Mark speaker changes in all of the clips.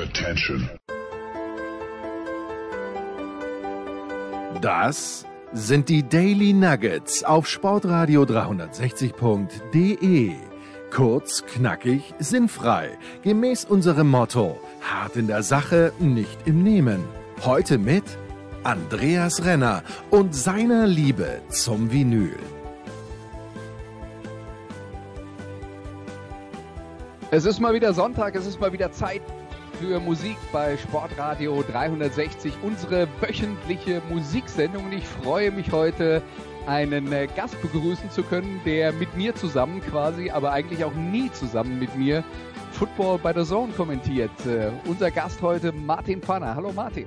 Speaker 1: Attention.
Speaker 2: Das sind die Daily Nuggets auf Sportradio 360.de. Kurz, knackig, sinnfrei. Gemäß unserem Motto: hart in der Sache, nicht im Nehmen. Heute mit Andreas Renner und seiner Liebe zum Vinyl.
Speaker 3: Es ist mal wieder Sonntag, es ist mal wieder Zeit für Musik bei Sportradio 360, unsere wöchentliche Musiksendung. Und ich freue mich heute, einen äh, Gast begrüßen zu können, der mit mir zusammen quasi, aber eigentlich auch nie zusammen mit mir Football bei der Zone kommentiert. Uh, unser Gast heute Martin Pfanner. Hallo Martin.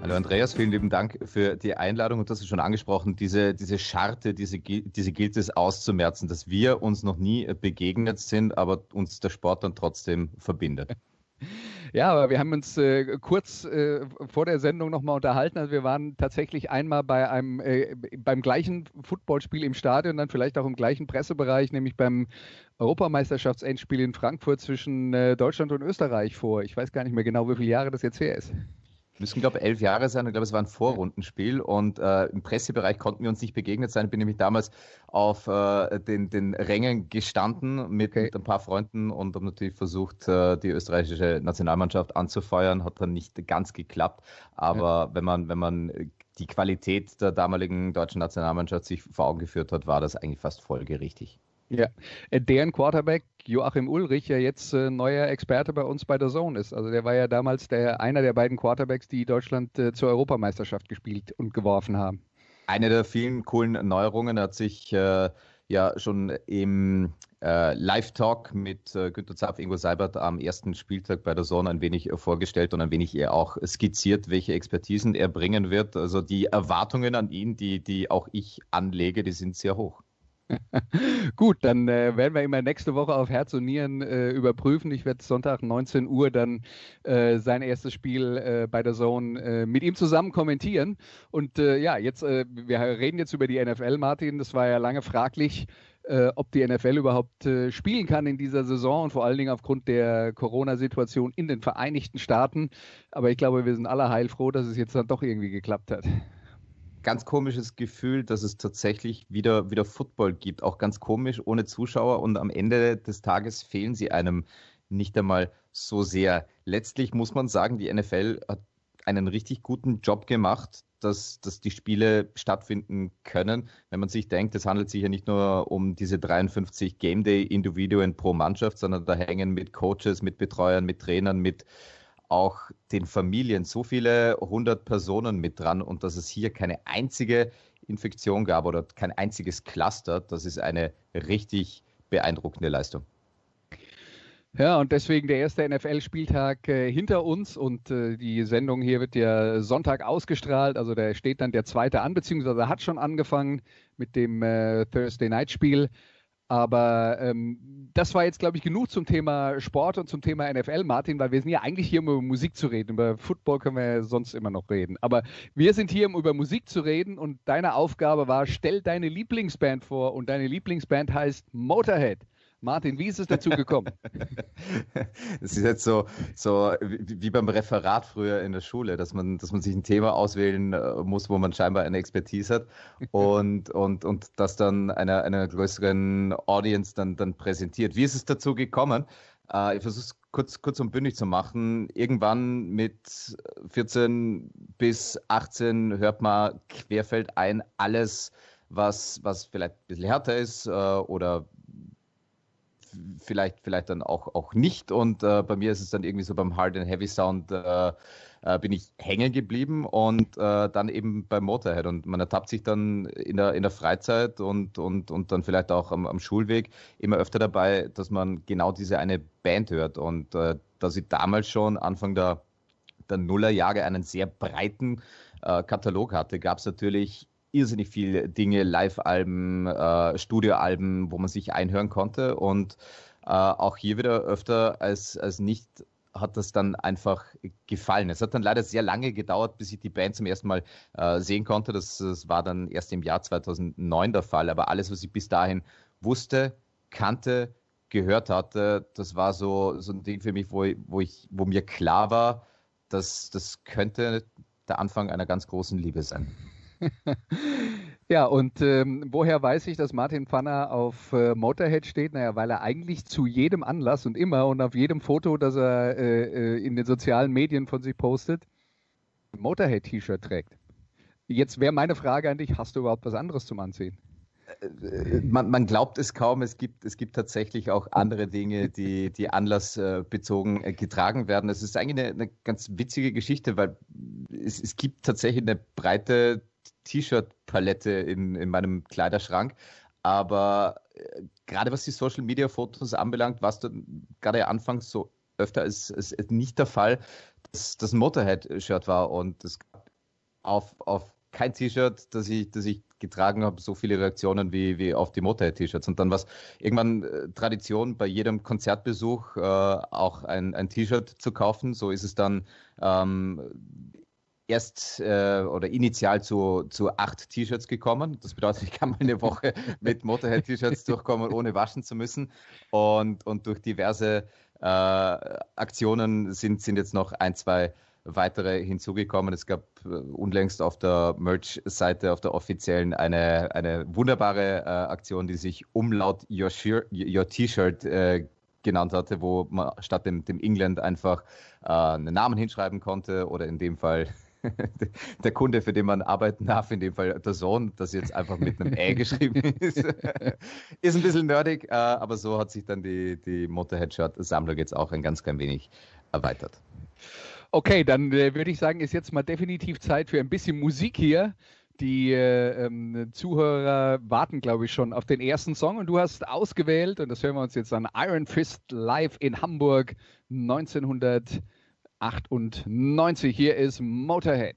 Speaker 4: Hallo Andreas, vielen lieben Dank für die Einladung und das ist schon angesprochen, diese, diese Scharte, diese, diese gilt es auszumerzen, dass wir uns noch nie begegnet sind, aber uns der Sport dann trotzdem verbindet.
Speaker 3: Ja, aber wir haben uns äh, kurz äh, vor der Sendung nochmal unterhalten. Also wir waren tatsächlich einmal bei einem äh, beim gleichen Footballspiel im Stadion, dann vielleicht auch im gleichen Pressebereich, nämlich beim Europameisterschaftsendspiel in Frankfurt zwischen äh, Deutschland und Österreich vor. Ich weiß gar nicht mehr genau, wie viele Jahre das jetzt her ist
Speaker 4: müssen, glaube ich, elf Jahre sein. Ich glaube, es war ein Vorrundenspiel und äh, im Pressebereich konnten wir uns nicht begegnet sein. Ich bin nämlich damals auf äh, den, den Rängen gestanden mit, okay. mit ein paar Freunden und habe natürlich versucht, äh, die österreichische Nationalmannschaft anzufeuern. Hat dann nicht ganz geklappt. Aber ja. wenn man, wenn man die Qualität der damaligen deutschen Nationalmannschaft sich vor Augen geführt hat, war das eigentlich fast folgerichtig.
Speaker 3: Ja, äh, deren Quarterback Joachim Ulrich ja jetzt äh, neuer Experte bei uns bei der Zone ist. Also der war ja damals der einer der beiden Quarterbacks, die Deutschland äh, zur Europameisterschaft gespielt und geworfen haben.
Speaker 4: Eine der vielen coolen Neuerungen hat sich äh, ja schon im äh, Live-Talk mit äh, Günter Zapf, Ingo Seibert am ersten Spieltag bei der Zone ein wenig vorgestellt und ein wenig eher auch skizziert, welche Expertisen er bringen wird. Also die Erwartungen an ihn, die, die auch ich anlege, die sind sehr hoch.
Speaker 3: Gut, dann äh, werden wir immer nächste Woche auf Herz und Nieren äh, überprüfen. Ich werde Sonntag 19 Uhr dann äh, sein erstes Spiel äh, bei der Zone äh, mit ihm zusammen kommentieren. Und äh, ja, jetzt, wir reden jetzt über die NFL, Martin. Das war ja lange fraglich, ob die NFL überhaupt spielen kann in dieser Saison und vor allen Dingen aufgrund der Corona-Situation in den Vereinigten Staaten. Aber ich glaube, wir sind alle heilfroh, dass es jetzt dann doch irgendwie geklappt hat
Speaker 4: ganz komisches Gefühl, dass es tatsächlich wieder, wieder Football gibt. Auch ganz komisch, ohne Zuschauer. Und am Ende des Tages fehlen sie einem nicht einmal so sehr. Letztlich muss man sagen, die NFL hat einen richtig guten Job gemacht, dass, dass die Spiele stattfinden können. Wenn man sich denkt, es handelt sich ja nicht nur um diese 53 Game Day-Individuen pro Mannschaft, sondern da hängen mit Coaches, mit Betreuern, mit Trainern, mit auch den Familien so viele hundert Personen mit dran und dass es hier keine einzige Infektion gab oder kein einziges Cluster, das ist eine richtig beeindruckende Leistung.
Speaker 3: Ja, und deswegen der erste NFL-Spieltag äh, hinter uns und äh, die Sendung hier wird ja Sonntag ausgestrahlt. Also da steht dann der zweite an, beziehungsweise hat schon angefangen mit dem äh, Thursday Night Spiel. Aber ähm, das war jetzt, glaube ich, genug zum Thema Sport und zum Thema NFL, Martin, weil wir sind ja eigentlich hier, um über Musik zu reden. Über Football können wir ja sonst immer noch reden. Aber wir sind hier, um über Musik zu reden und deine Aufgabe war, stell deine Lieblingsband vor und deine Lieblingsband heißt Motorhead. Martin, wie ist es dazu gekommen?
Speaker 4: Es ist jetzt so, so wie beim Referat früher in der Schule, dass man, dass man sich ein Thema auswählen äh, muss, wo man scheinbar eine Expertise hat und, und, und das dann einer, einer größeren Audience dann, dann präsentiert. Wie ist es dazu gekommen? Äh, ich versuche es kurz, kurz und bündig zu machen. Irgendwann mit 14 bis 18 hört man querfeld ein alles, was, was vielleicht ein bisschen härter ist äh, oder vielleicht, vielleicht dann auch, auch nicht. Und äh, bei mir ist es dann irgendwie so beim Hard and Heavy Sound äh, äh, bin ich hängen geblieben und äh, dann eben beim Motorhead. Und man ertappt sich dann in der, in der Freizeit und, und, und dann vielleicht auch am, am Schulweg immer öfter dabei, dass man genau diese eine Band hört. Und äh, dass ich damals schon Anfang der, der Nullerjahre einen sehr breiten äh, Katalog hatte, gab es natürlich irrsinnig viele Dinge, Live-Alben, äh, Studioalben, wo man sich einhören konnte. Und äh, auch hier wieder öfter als, als nicht hat das dann einfach gefallen. Es hat dann leider sehr lange gedauert, bis ich die Band zum ersten Mal äh, sehen konnte. Das, das war dann erst im Jahr 2009 der Fall. Aber alles, was ich bis dahin wusste, kannte, gehört hatte, das war so, so ein Ding für mich, wo, wo, ich, wo mir klar war, dass das könnte der Anfang einer ganz großen Liebe sein.
Speaker 3: ja, und ähm, woher weiß ich, dass Martin Pfanner auf äh, Motorhead steht? Naja, weil er eigentlich zu jedem Anlass und immer und auf jedem Foto, das er äh, äh in den sozialen Medien von sich postet, ein Motorhead-T-Shirt trägt. Jetzt wäre meine Frage an dich, hast du überhaupt was anderes zum Anziehen?
Speaker 4: Äh, man, man, glaubt es kaum, es gibt, es gibt tatsächlich auch andere Dinge, die, die anlassbezogen äh, getragen werden. Es ist eigentlich eine, eine ganz witzige Geschichte, weil es, es gibt tatsächlich eine breite T-Shirt-Palette in, in meinem Kleiderschrank. Aber äh, gerade was die Social-Media-Fotos anbelangt, war es gerade anfangs so öfter als, als nicht der Fall, dass das Motorhead-Shirt war und es gab auf, auf kein T-Shirt, das ich, das ich getragen habe, so viele Reaktionen wie, wie auf die Motorhead-T-Shirts. Und dann war es irgendwann äh, Tradition, bei jedem Konzertbesuch äh, auch ein, ein T-Shirt zu kaufen. So ist es dann ähm, erst äh, oder initial zu, zu acht T-Shirts gekommen. Das bedeutet, ich kann mal eine Woche mit Motorhead-T-Shirts durchkommen, ohne waschen zu müssen. Und, und durch diverse äh, Aktionen sind, sind jetzt noch ein, zwei weitere hinzugekommen. Es gab äh, unlängst auf der Merch-Seite, auf der offiziellen, eine, eine wunderbare äh, Aktion, die sich Umlaut Your, Your T-Shirt äh, genannt hatte, wo man statt dem, dem England einfach äh, einen Namen hinschreiben konnte oder in dem Fall der Kunde, für den man arbeiten darf, in dem Fall der Sohn, das jetzt einfach mit einem Ä geschrieben ist. ist ein bisschen nerdig, äh, aber so hat sich dann die, die Motorhead-Shirt-Sammlung jetzt auch ein ganz klein wenig erweitert.
Speaker 3: Okay, dann äh, würde ich sagen, ist jetzt mal definitiv Zeit für ein bisschen Musik hier. Die äh, ähm, Zuhörer warten, glaube ich, schon auf den ersten Song und du hast ausgewählt, und das hören wir uns jetzt an, Iron Fist live in Hamburg 1998. Hier ist Motorhead.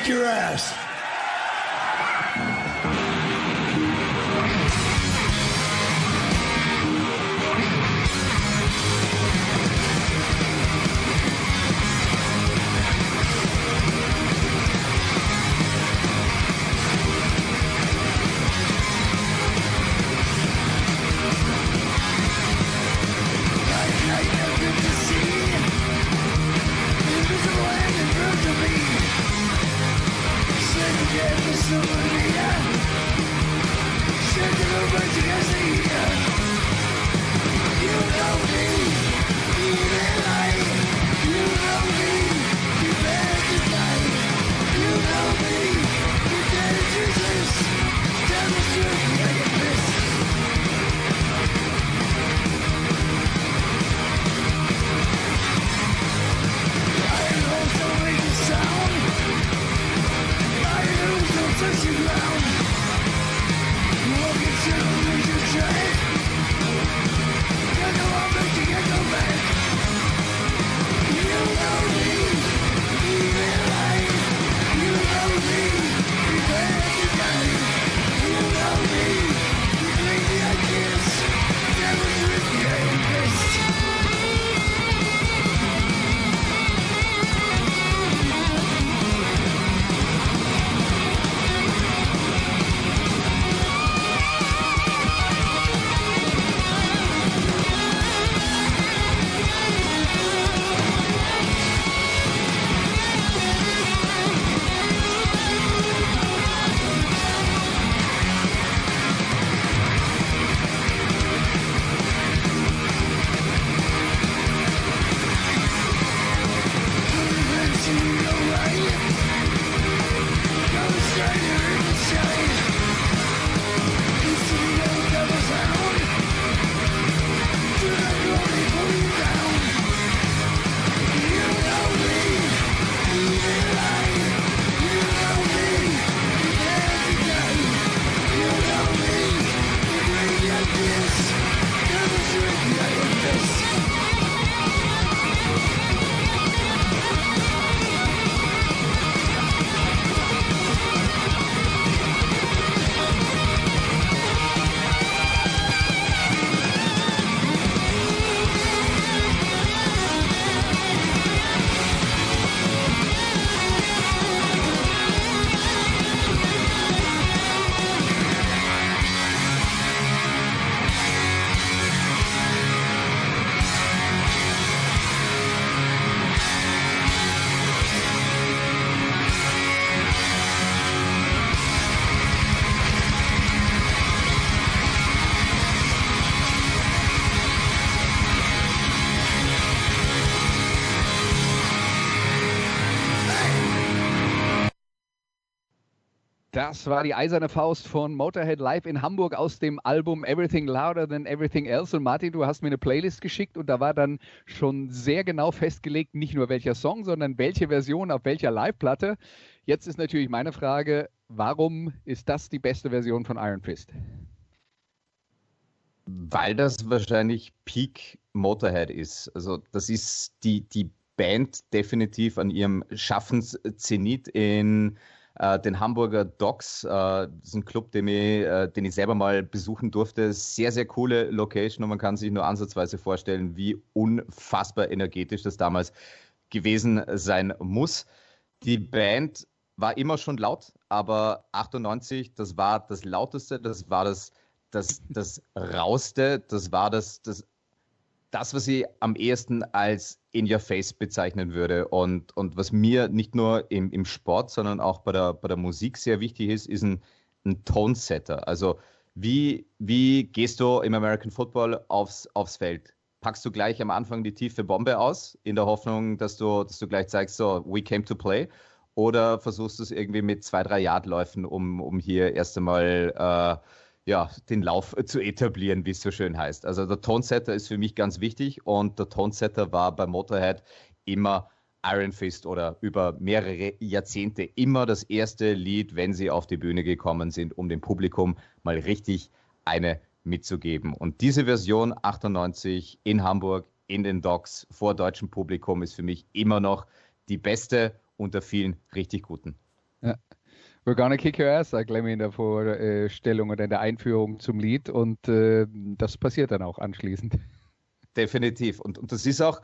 Speaker 3: Kick your ass. Das war die eiserne Faust von Motorhead live in Hamburg aus dem Album Everything Louder Than Everything Else. Und Martin, du hast mir eine Playlist geschickt und da war dann schon sehr genau festgelegt, nicht nur welcher Song, sondern welche Version auf welcher Live-Platte. Jetzt ist natürlich meine Frage, warum ist das die beste Version von Iron Fist?
Speaker 4: Weil das wahrscheinlich Peak Motorhead ist. Also das ist die, die Band definitiv an ihrem Schaffenszenit in äh, den Hamburger Docks. Äh, das ist ein Club, den ich, äh, den ich selber mal besuchen durfte. Sehr, sehr coole Location und man kann sich nur ansatzweise vorstellen, wie unfassbar energetisch das damals gewesen sein muss. Die Band war immer schon laut, aber 98, das war das lauteste, das war das, das, das rauste, das war das, das das, was ich am ehesten als in your face bezeichnen würde und, und was mir nicht nur im, im Sport, sondern auch bei der, bei der Musik sehr wichtig ist, ist ein, ein Tonesetter. Also wie, wie gehst du im American Football aufs, aufs Feld? Packst du gleich am Anfang die tiefe Bombe aus, in der Hoffnung, dass du, dass du gleich zeigst, so, we came to play? Oder versuchst du es irgendwie mit zwei, drei Yardläufen, um, um hier erst einmal äh, ja, den Lauf zu etablieren, wie es so schön heißt. Also der Tonsetter ist für mich ganz wichtig und der Tonsetter war bei Motorhead immer Iron Fist oder über mehrere Jahrzehnte immer das erste Lied, wenn sie auf die Bühne gekommen sind, um dem Publikum mal richtig eine mitzugeben. Und diese Version 98 in Hamburg in den Docks vor deutschem Publikum ist für mich immer noch die beste unter vielen richtig guten.
Speaker 3: Ja. We're gonna kick your ass, sagt Lemmy in der Vorstellung oder in der Einführung zum Lied und äh, das passiert dann auch anschließend.
Speaker 4: Definitiv. Und, und das ist auch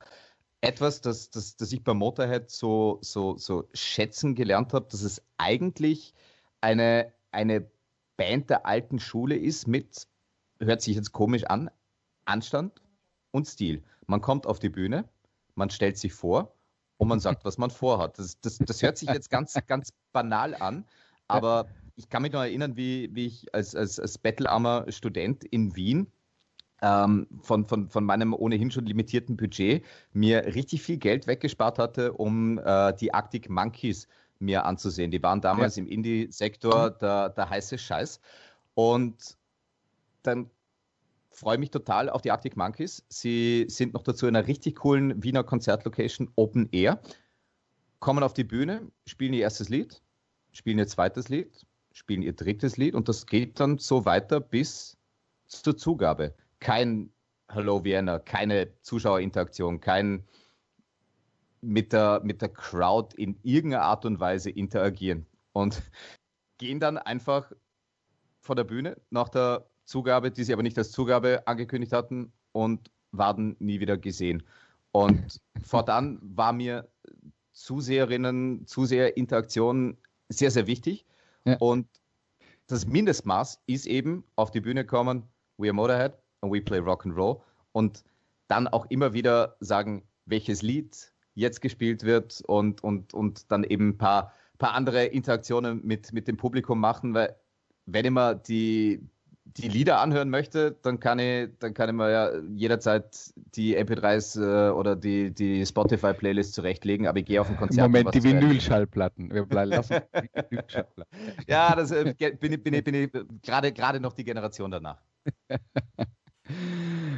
Speaker 4: etwas, das, das, das ich bei Motorhead so, so, so schätzen gelernt habe, dass es eigentlich eine, eine Band der alten Schule ist mit, hört sich jetzt komisch an, Anstand und Stil. Man kommt auf die Bühne, man stellt sich vor und man sagt, was man vorhat. Das, das, das hört sich jetzt ganz, ganz banal an, aber ich kann mich noch erinnern, wie, wie ich als, als, als bettelarmer Student in Wien ähm, von, von, von meinem ohnehin schon limitierten Budget mir richtig viel Geld weggespart hatte, um äh, die Arctic Monkeys mir anzusehen. Die waren damals ja. im Indie-Sektor mhm. der, der heiße Scheiß. Und dann freue ich mich total auf die Arctic Monkeys. Sie sind noch dazu in einer richtig coolen Wiener Konzertlocation Open Air, kommen auf die Bühne, spielen ihr erstes Lied spielen ihr zweites Lied, spielen ihr drittes Lied und das geht dann so weiter bis zur Zugabe. Kein Hello Vienna, keine Zuschauerinteraktion, kein mit der, mit der Crowd in irgendeiner Art und Weise interagieren und gehen dann einfach vor der Bühne nach der Zugabe, die sie aber nicht als Zugabe angekündigt hatten und waren nie wieder gesehen. Und fortan war mir Zuseherinnen, Zuseherinteraktion sehr, sehr wichtig. Ja. Und das Mindestmaß ist eben auf die Bühne kommen, we are Motorhead and we play Rock and Roll. Und dann auch immer wieder sagen, welches Lied jetzt gespielt wird und, und, und dann eben ein paar, paar andere Interaktionen mit, mit dem Publikum machen, weil wenn immer die, die Lieder anhören möchte, dann kann ich, dann kann ich mir ja jederzeit die MP3s äh, oder die, die Spotify-Playlist zurechtlegen, aber ich gehe auf ein Konzert.
Speaker 3: Moment, die Vinylschallplatten. Wir lassen die
Speaker 4: Vinylschallplatten. ja, das äh, bin ich, bin ich, bin ich gerade, gerade noch die Generation danach.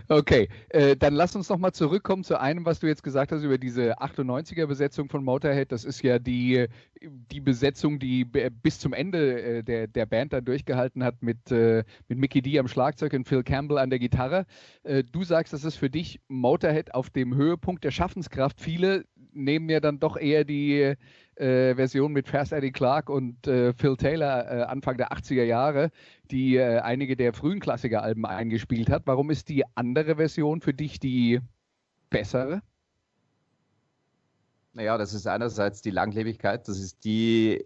Speaker 3: Okay, äh, dann lass uns noch mal zurückkommen zu einem, was du jetzt gesagt hast über diese 98er-Besetzung von Motorhead. Das ist ja die, die Besetzung, die bis zum Ende äh, der, der Band dann durchgehalten hat mit, äh, mit Mickey D am Schlagzeug und Phil Campbell an der Gitarre. Äh, du sagst, das ist für dich Motorhead auf dem Höhepunkt der Schaffenskraft. Viele nehmen ja dann doch eher die äh, Version mit Fast Eddie Clark und äh, Phil Taylor äh, Anfang der 80er Jahre, die äh, einige der frühen Klassikeralben eingespielt hat. Warum ist die andere Version für dich die bessere?
Speaker 4: Naja, das ist einerseits die Langlebigkeit, das ist die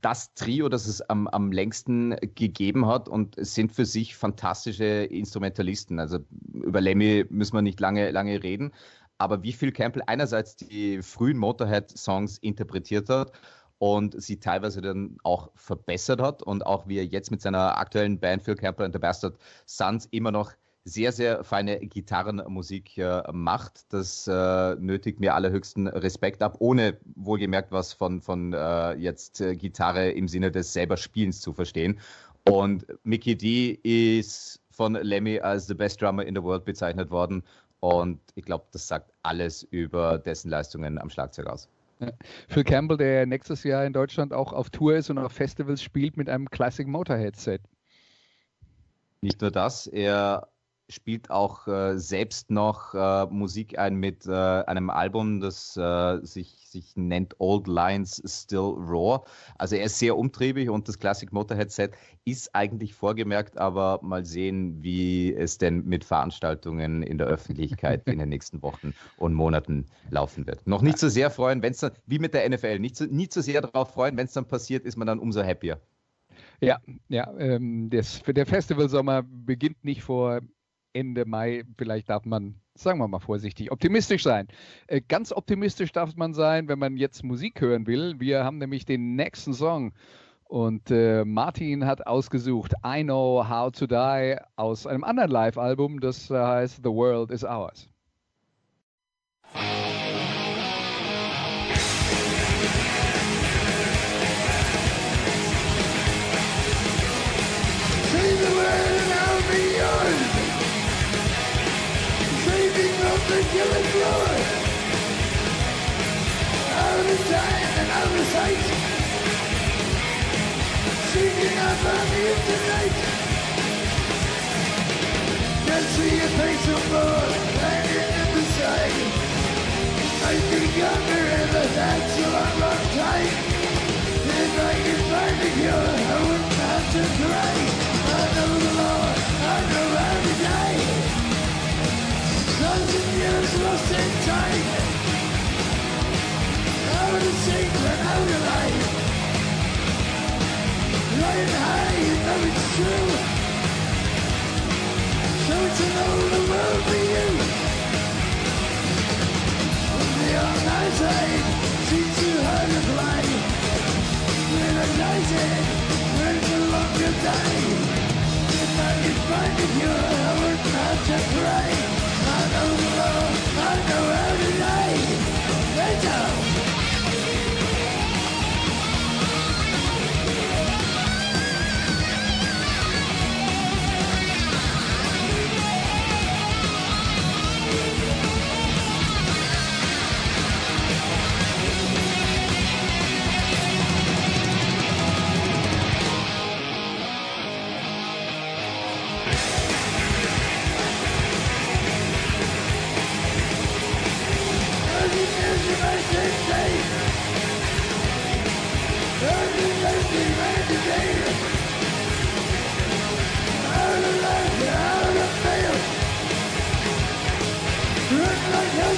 Speaker 4: das Trio, das es am, am längsten gegeben hat und sind für sich fantastische Instrumentalisten. Also über Lemmy müssen wir nicht lange, lange reden aber wie Phil Campbell einerseits die frühen Motorhead-Songs interpretiert hat und sie teilweise dann auch verbessert hat und auch wie er jetzt mit seiner aktuellen Band Phil Campbell and the Bastard Sons immer noch sehr, sehr feine Gitarrenmusik äh, macht. Das äh, nötigt mir allerhöchsten Respekt ab, ohne wohlgemerkt was von, von äh, jetzt äh, Gitarre im Sinne des selber Spielens zu verstehen. Und Mickey D ist von Lemmy als the best drummer in the world bezeichnet worden. Und ich glaube, das sagt alles über dessen Leistungen am Schlagzeug aus.
Speaker 3: Ja. Phil Campbell, der nächstes Jahr in Deutschland auch auf Tour ist und auf Festivals spielt mit einem Classic Motorhead Set.
Speaker 4: Nicht nur das, er spielt auch äh, selbst noch äh, Musik ein mit äh, einem Album, das äh, sich, sich nennt Old Lines Still Raw. Also er ist sehr umtriebig und das Classic Motorhead Set ist eigentlich vorgemerkt, aber mal sehen, wie es denn mit Veranstaltungen in der Öffentlichkeit in den nächsten Wochen und Monaten laufen wird. Noch nicht so sehr freuen, wenn es dann, wie mit der NFL, nicht so, nie zu sehr darauf freuen, wenn es dann passiert, ist man dann umso happier.
Speaker 3: Ja, ja, ähm, das, der Festivalsommer beginnt nicht vor Ende Mai. Vielleicht darf man, sagen wir mal vorsichtig, optimistisch sein. Äh, ganz optimistisch darf man sein, wenn man jetzt Musik hören will. Wir haben nämlich den nächsten Song. Und äh, Martin hat ausgesucht I Know How to Die aus einem anderen Live-Album, das heißt The World is Ours. the Out of time and out of sight. Singing up on you tonight. Can see your face no more, hanging in the side. I'd be younger and the that's a long, long time. If I could find a cure, life. Flying high, you know it's true. So it's world for you. The hard to. Realizing we're no longer die. If I find I wouldn't have to cry. I know love, I know how to lie.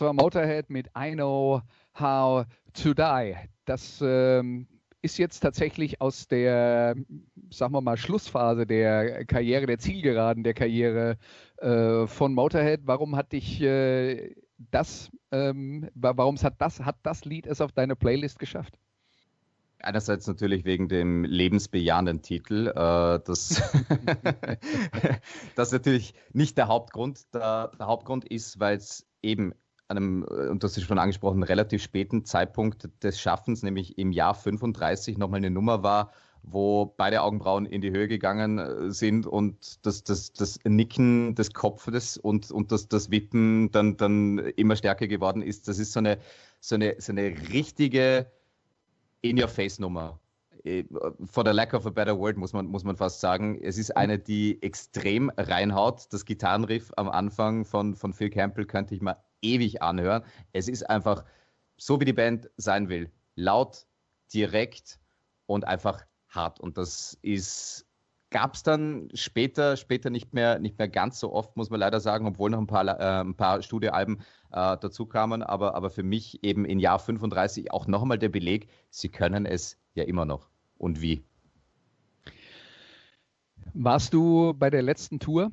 Speaker 3: Das war Motorhead mit I Know How to Die. Das ähm, ist jetzt tatsächlich aus der, sagen wir mal, Schlussphase der Karriere, der Zielgeraden der Karriere äh, von Motorhead. Warum hat dich äh, das, ähm, warum hat das, hat das Lied es auf deine Playlist geschafft?
Speaker 4: Einerseits natürlich wegen dem lebensbejahenden Titel. Äh, das, das ist natürlich nicht der Hauptgrund. Der, der Hauptgrund ist, weil es eben einem, äh, und das ist schon angesprochen, relativ späten Zeitpunkt des Schaffens, nämlich im Jahr 35, nochmal eine Nummer war, wo beide Augenbrauen in die Höhe gegangen äh, sind und das, das, das Nicken des Kopfes und, und das, das Wippen dann, dann immer stärker geworden ist. Das ist so eine, so eine, so eine richtige In-Your-Face-Nummer. Äh, for the lack of a better word muss man, muss man fast sagen. Es ist eine, die extrem reinhaut. Das Gitarrenriff am Anfang von, von Phil Campbell könnte ich mal ewig anhören. Es ist einfach so, wie die Band sein will. Laut, direkt und einfach hart. Und das ist gab es dann später, später nicht mehr, nicht mehr ganz so oft, muss man leider sagen, obwohl noch ein paar, äh, ein paar Studioalben äh, dazu kamen. Aber, aber für mich eben in Jahr 35 auch nochmal der Beleg, sie können es ja immer noch. Und wie?
Speaker 3: Warst du bei der letzten Tour?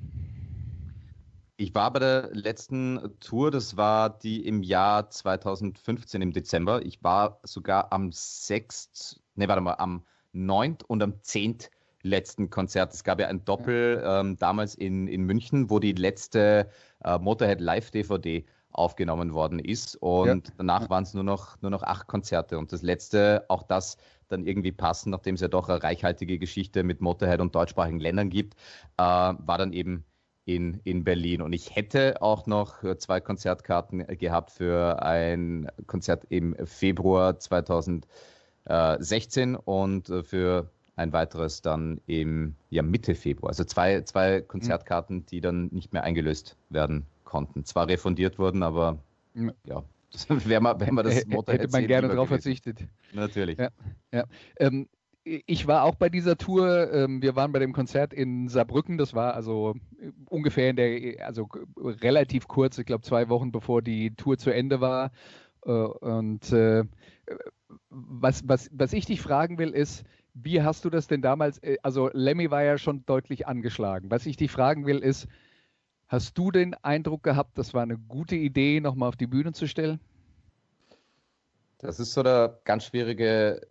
Speaker 4: Ich war bei der letzten Tour, das war die im Jahr 2015 im Dezember. Ich war sogar am 6., ne, warte mal, am 9. und am 10. letzten Konzert. Es gab ja ein Doppel ähm, damals in, in München, wo die letzte äh, Motorhead Live-DVD aufgenommen worden ist. Und ja. danach waren es nur noch, nur noch acht Konzerte. Und das letzte, auch das dann irgendwie passen, nachdem es ja doch eine reichhaltige Geschichte mit Motorhead und deutschsprachigen Ländern gibt, äh, war dann eben in, in Berlin. Und ich hätte auch noch äh, zwei Konzertkarten gehabt für ein Konzert im Februar 2016 und äh, für ein weiteres dann im ja, Mitte Februar. Also zwei, zwei Konzertkarten, die dann nicht mehr eingelöst werden konnten. Zwar refundiert wurden, aber ja,
Speaker 3: wäre man, wär man das Motto hätte man gerne darauf verzichtet.
Speaker 4: Natürlich.
Speaker 3: Ja, ja. Ähm, ich war auch bei dieser Tour. Ähm, wir waren bei dem Konzert in Saarbrücken. Das war also ungefähr in der, also relativ kurz, ich glaube zwei Wochen bevor die Tour zu Ende war. Äh, und äh, was, was, was ich dich fragen will, ist, wie hast du das denn damals, äh, also Lemmy war ja schon deutlich angeschlagen. Was ich dich fragen will, ist, hast du den Eindruck gehabt, das war eine gute Idee, nochmal auf die Bühne zu stellen?
Speaker 4: Das ist so der ganz schwierige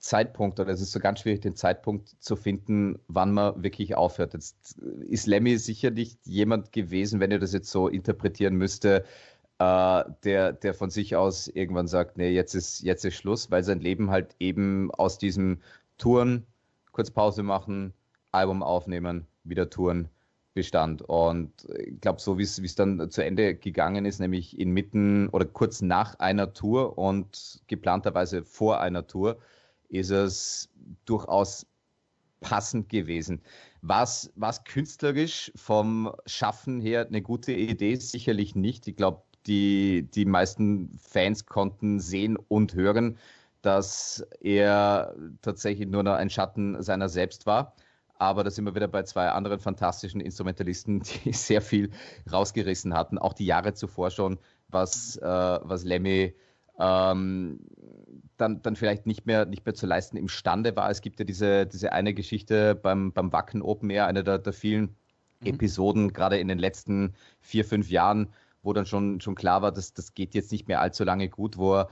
Speaker 4: Zeitpunkt oder es ist so ganz schwierig, den Zeitpunkt zu finden, wann man wirklich aufhört. Jetzt ist Lemmy sicher nicht jemand gewesen, wenn ihr das jetzt so interpretieren müsste, äh, der, der von sich aus irgendwann sagt, nee, jetzt ist, jetzt ist Schluss, weil sein Leben halt eben aus diesem Touren, kurz Pause machen, Album aufnehmen, wieder Touren bestand. Und ich glaube, so wie es dann zu Ende gegangen ist, nämlich inmitten oder kurz nach einer Tour und geplanterweise vor einer Tour, ist es durchaus passend gewesen. Was was künstlerisch vom Schaffen her eine gute Idee? Sicherlich nicht. Ich glaube, die, die meisten Fans konnten sehen und hören, dass er tatsächlich nur noch ein Schatten seiner selbst war. Aber da sind wir wieder bei zwei anderen fantastischen Instrumentalisten, die sehr viel rausgerissen hatten. Auch die Jahre zuvor schon, was, äh, was Lemmy ähm, dann, dann vielleicht nicht mehr, nicht mehr zu leisten imstande war. Es gibt ja diese, diese eine Geschichte beim, beim Wacken Open Air, eine der, der vielen mhm. Episoden, gerade in den letzten vier, fünf Jahren, wo dann schon, schon klar war, dass das geht jetzt nicht mehr allzu lange gut, wo er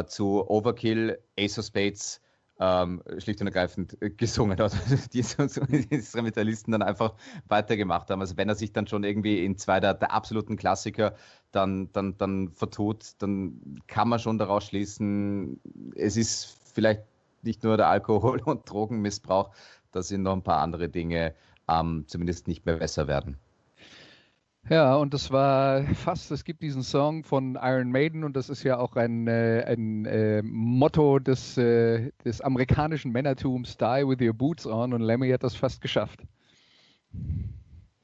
Speaker 4: äh, zu Overkill, Ace of Spades, ähm, schlicht und ergreifend äh, gesungen hat. die, Instrumentalisten dann einfach weitergemacht haben. Also wenn er sich dann schon irgendwie in zwei der, der absoluten Klassiker dann, dann, dann vertut, dann kann man schon daraus schließen, es ist vielleicht nicht nur der Alkohol- und Drogenmissbrauch, da sind noch ein paar andere Dinge ähm, zumindest nicht mehr besser werden.
Speaker 3: Ja, und das war fast, es gibt diesen Song von Iron Maiden und das ist ja auch ein, äh, ein äh, Motto des, äh, des amerikanischen Männertums, Die with your boots on und Lemmy hat das fast geschafft.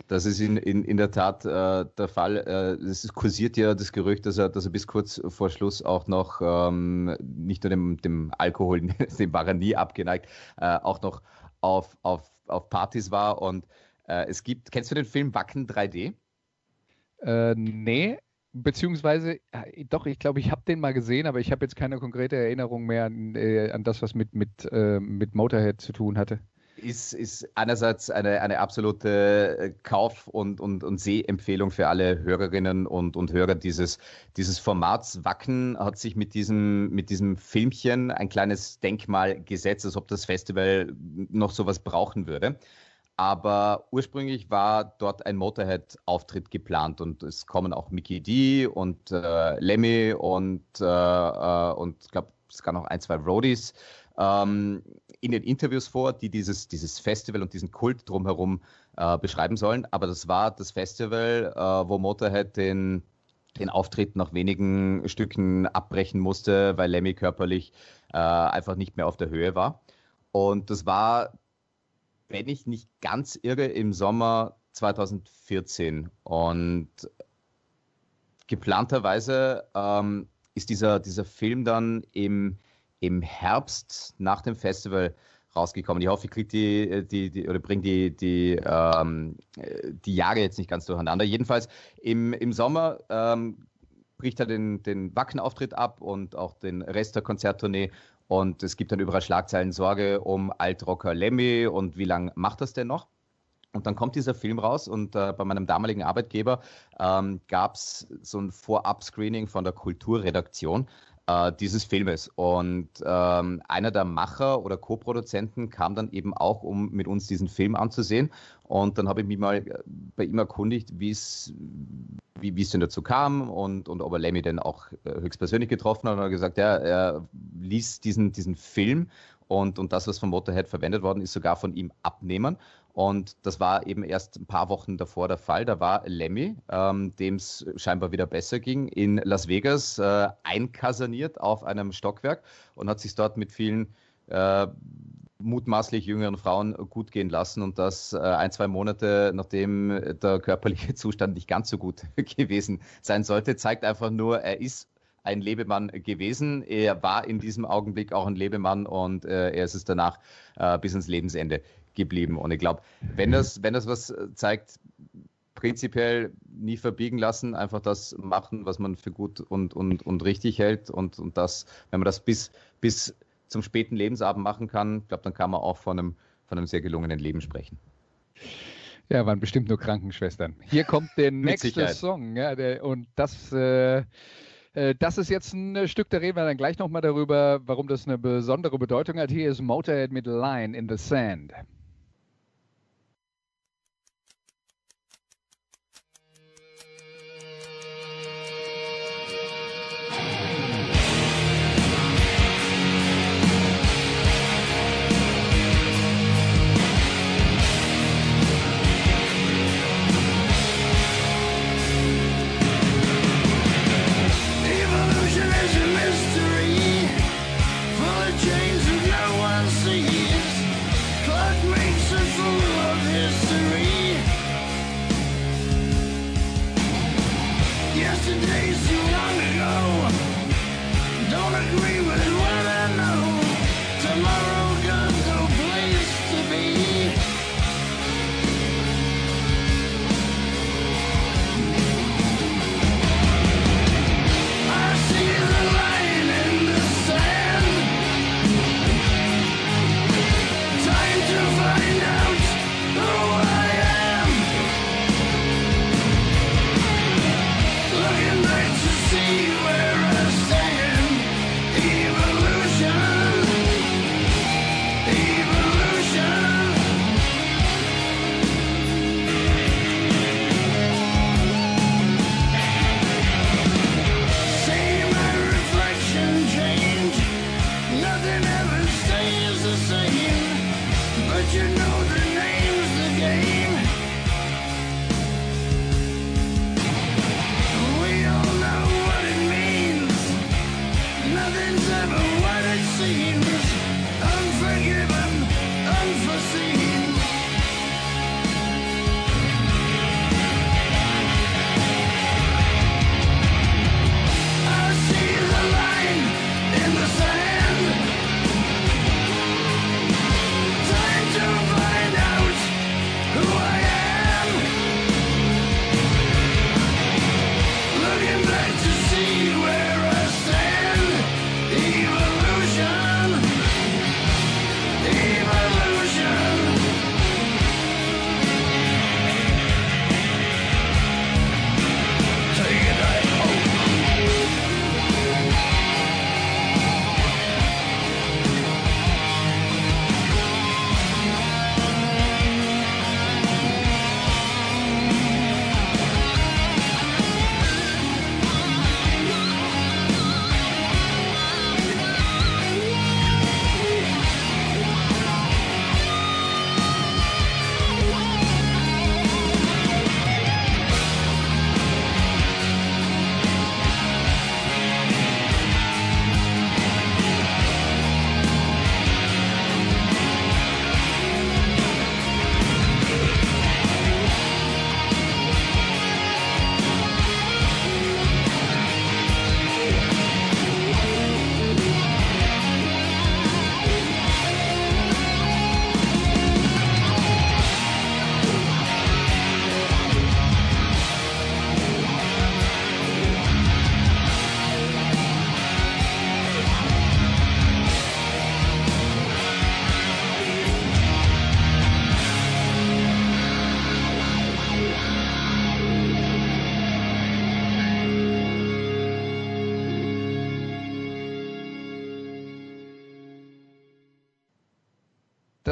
Speaker 4: Das ist in, in, in der Tat äh, der Fall. Äh, es kursiert ja das Gerücht, dass er, dass er bis kurz vor Schluss auch noch ähm, nicht nur dem, dem Alkohol, dem war er nie abgeneigt, äh, auch noch auf, auf, auf Partys war. Und es gibt, kennst du den Film Wacken 3D?
Speaker 3: Äh, nee, beziehungsweise, äh, doch, ich glaube, ich habe den mal gesehen, aber ich habe jetzt keine konkrete Erinnerung mehr an, äh, an das, was mit, mit, äh, mit Motorhead zu tun hatte
Speaker 4: ist, ist einerseits eine, eine absolute äh, Kauf- und, und, und Sehempfehlung für alle Hörerinnen und, und Hörer dieses, dieses Formats. Wacken hat sich mit diesem, mit diesem Filmchen ein kleines Denkmal gesetzt, als ob das Festival noch sowas brauchen würde. Aber ursprünglich war dort ein Motorhead-Auftritt geplant und es kommen auch Mickey D und äh, Lemmy und, äh, äh und ich glaube, es gab noch ein, zwei Roadies ähm, in den Interviews vor, die dieses, dieses Festival und diesen Kult drumherum äh, beschreiben sollen. Aber das war das Festival, äh, wo Motorhead den, den Auftritt nach wenigen Stücken abbrechen musste, weil Lemmy körperlich äh, einfach nicht mehr auf der Höhe war. Und das war, wenn ich nicht ganz irre, im Sommer 2014. Und geplanterweise ähm, ist dieser, dieser Film dann im im Herbst nach dem Festival rausgekommen. Ich hoffe, ich kriege die, die, die, oder bringe die, die, ähm, die Jahre jetzt nicht ganz durcheinander. Jedenfalls im, im Sommer ähm, bricht er den, den Wacken-Auftritt ab und auch den Rest der Konzerttournee. Und es gibt dann überall Schlagzeilen Sorge um Altrocker Lemmy und wie lange macht das denn noch? Und dann kommt dieser Film raus und äh, bei meinem damaligen Arbeitgeber ähm, gab es so ein Vorab-Screening von der Kulturredaktion äh, dieses Filmes. Und ähm, einer der Macher oder Co-Produzenten kam dann eben auch, um mit uns diesen Film anzusehen. Und dann habe ich mich mal äh, bei ihm erkundigt, wie es denn dazu kam und, und ob er Lemmy denn auch äh, höchstpersönlich getroffen hat. Und er hat gesagt, ja, er ließ diesen, diesen Film und, und das, was von Motorhead verwendet worden ist, sogar von ihm abnehmen. Und das war eben erst ein paar Wochen davor der Fall. Da war Lemmy, ähm, dem es scheinbar wieder besser ging, in Las Vegas äh, einkasaniert auf einem Stockwerk und hat sich dort mit vielen äh, mutmaßlich jüngeren Frauen gut gehen lassen und das äh, ein, zwei Monate nachdem der körperliche Zustand nicht ganz so gut gewesen sein sollte, zeigt einfach nur, er ist ein Lebemann gewesen. Er war in diesem Augenblick auch ein Lebemann und äh, er ist es danach äh, bis ins Lebensende geblieben. Und ich glaube, wenn das, wenn das was zeigt, prinzipiell nie verbiegen lassen, einfach das machen, was man für gut und, und, und richtig hält. Und, und das, wenn man das bis, bis zum späten Lebensabend machen kann, ich glaube, dann kann man auch von einem, von einem sehr gelungenen Leben sprechen.
Speaker 3: Ja, waren bestimmt nur Krankenschwestern. Hier kommt der nächste Song. Ja, der, und das äh, äh, das ist jetzt ein äh, Stück, da reden wir dann gleich nochmal darüber, warum das eine besondere Bedeutung hat. Hier ist Motorhead mit Line in the Sand.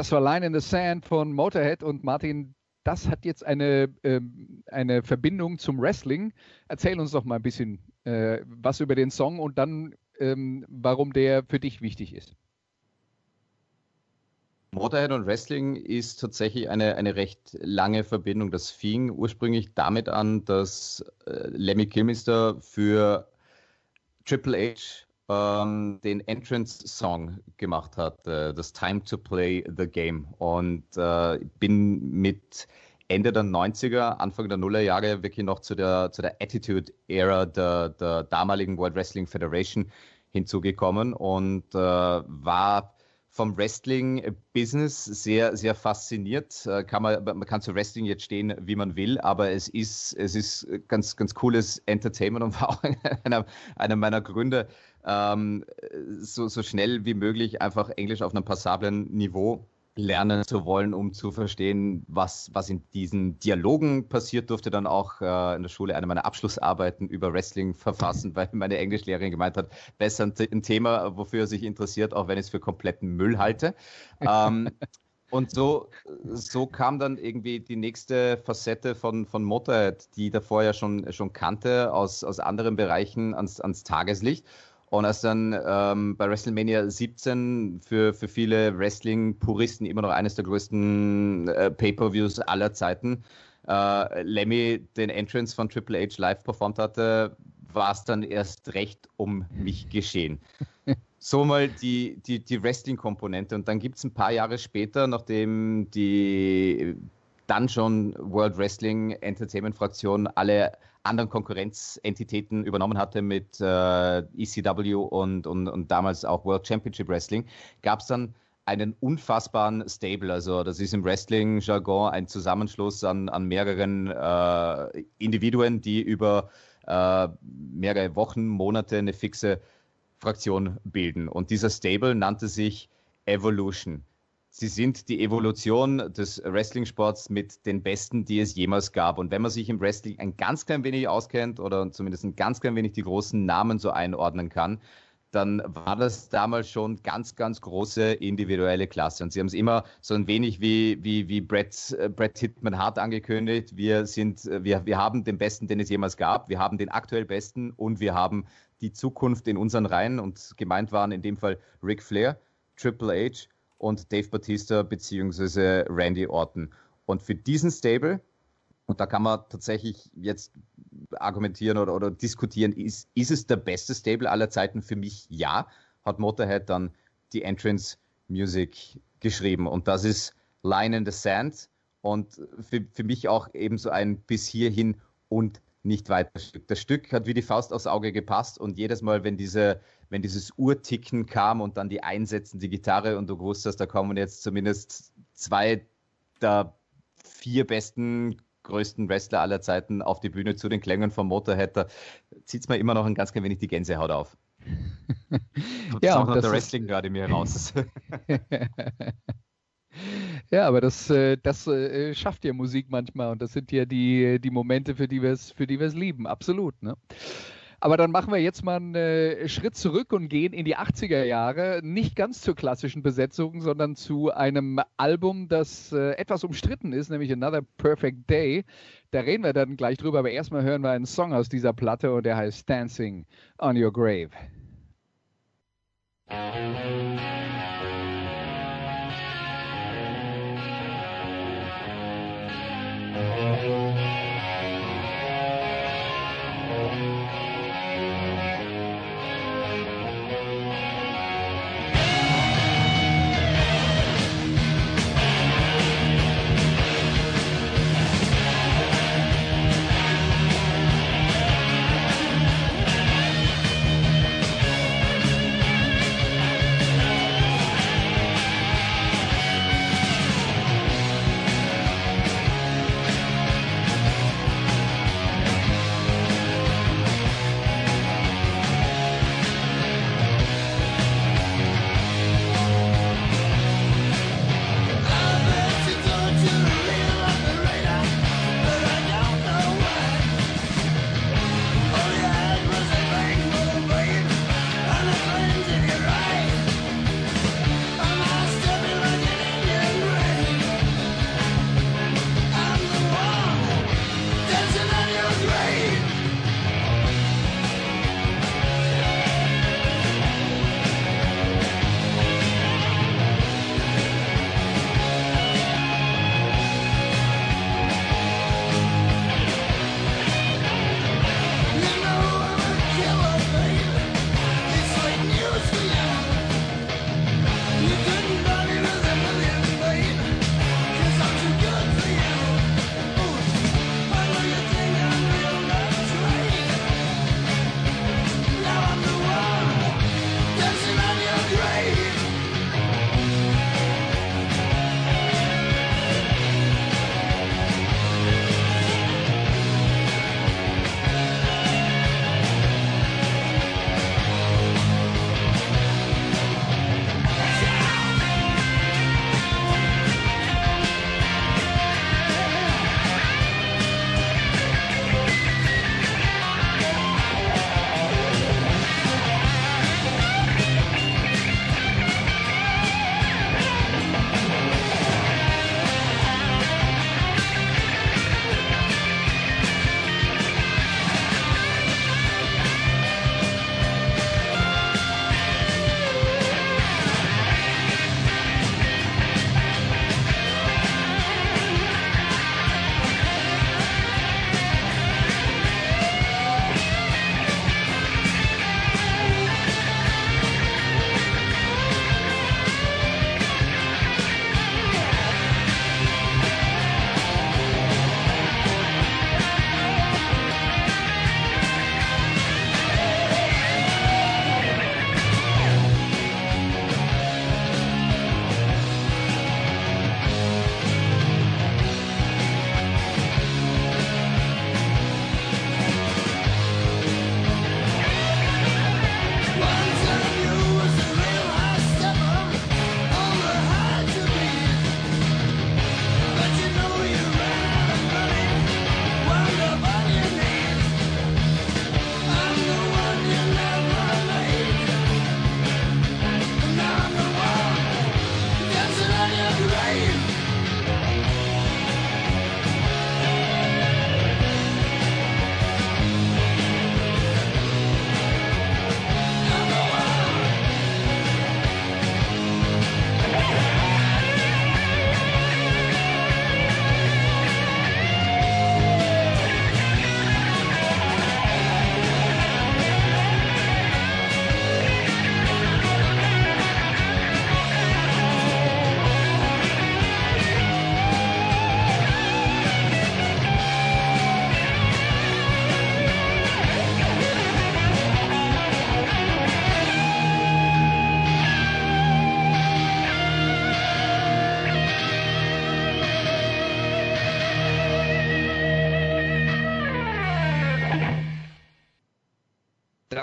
Speaker 3: Das war Line in the Sand von Motorhead und Martin, das hat jetzt eine, äh, eine Verbindung zum Wrestling. Erzähl uns doch mal ein bisschen äh, was über den Song und dann, ähm, warum der für dich wichtig ist.
Speaker 4: Motorhead und Wrestling ist tatsächlich eine, eine recht lange Verbindung. Das fing ursprünglich damit an, dass äh, Lemmy Kilmister für Triple H ähm, den Entrance-Song gemacht hat, äh, das Time to Play the Game. Und äh, bin mit Ende der 90er, Anfang der Nullerjahre wirklich noch zu der, zu der Attitude-Ära der, der damaligen World Wrestling Federation hinzugekommen und äh, war vom Wrestling-Business sehr, sehr fasziniert. Äh, kann man, man kann zu Wrestling jetzt stehen, wie man will, aber es ist, es ist ganz, ganz cooles Entertainment und war auch einer, einer meiner Gründe, ähm, so, so schnell wie möglich einfach Englisch auf einem passablen Niveau lernen zu wollen, um zu verstehen, was, was in diesen Dialogen passiert, durfte dann auch äh, in der Schule eine meiner Abschlussarbeiten über Wrestling verfassen, weil meine Englischlehrerin gemeint hat, besser ein, ein Thema, wofür er sich interessiert, auch wenn ich es für kompletten Müll halte. Ähm, und so, so kam dann irgendwie die nächste Facette von, von Motorhead, die davor ja schon, schon kannte, aus, aus anderen Bereichen ans, ans Tageslicht. Und als dann ähm, bei WrestleMania 17 für, für viele Wrestling-Puristen immer noch eines der größten äh, Pay-Per-Views aller Zeiten äh, Lemmy den Entrance von Triple H live performt hatte, war es dann erst recht um mich geschehen. So mal die, die, die Wrestling-Komponente. Und dann gibt es ein paar Jahre später, nachdem die dann schon World Wrestling Entertainment Fraktion alle anderen Konkurrenzentitäten übernommen hatte mit äh, ECW und, und, und damals auch World Championship Wrestling, gab es dann einen unfassbaren Stable. Also das ist im Wrestling-Jargon ein Zusammenschluss an, an mehreren äh, Individuen, die über äh, mehrere Wochen, Monate eine fixe Fraktion bilden. Und dieser Stable nannte sich Evolution. Sie sind die Evolution des Wrestling-Sports mit den Besten, die es jemals gab. Und wenn man sich im Wrestling ein ganz klein wenig auskennt oder zumindest ein ganz klein wenig die großen Namen so einordnen kann, dann war das damals schon ganz, ganz große individuelle Klasse. Und sie haben es immer so ein wenig wie, wie, wie Brett, äh, Brett Hitman Hart angekündigt. Wir, sind, äh, wir, wir haben den Besten, den es jemals gab. Wir haben den aktuell Besten und wir haben die Zukunft in unseren Reihen. Und gemeint waren in dem Fall Ric Flair, Triple H und Dave Batista beziehungsweise Randy Orton. Und für diesen Stable, und da kann man tatsächlich jetzt argumentieren oder, oder diskutieren, ist, ist es der beste Stable aller Zeiten? Für mich ja, hat Motorhead dann die Entrance Music geschrieben. Und das ist Line in the Sand und für, für mich auch eben so ein bis hierhin und nicht weiter Stück. Das Stück hat wie die Faust aufs Auge gepasst und jedes Mal, wenn, diese, wenn dieses Urticken kam und dann die Einsätzen, die Gitarre und du wusstest, da kommen jetzt zumindest zwei der vier besten, größten Wrestler aller Zeiten auf die Bühne zu den Klängen vom Motorhead, da zieht es mir immer noch ein ganz klein wenig die Gänsehaut auf.
Speaker 3: ja,
Speaker 4: und der Wrestling gerade mir raus.
Speaker 3: Ja, aber das, äh, das äh, schafft ja Musik manchmal und das sind ja die, die Momente, für die wir es für die wir es lieben, absolut. Ne? Aber dann machen wir jetzt mal einen äh, Schritt zurück und gehen in die 80er Jahre. Nicht ganz zur klassischen Besetzung, sondern zu einem Album, das äh, etwas umstritten ist, nämlich Another Perfect Day. Da reden wir dann gleich drüber, aber erstmal hören wir einen Song aus dieser Platte und der heißt Dancing on Your Grave. Musik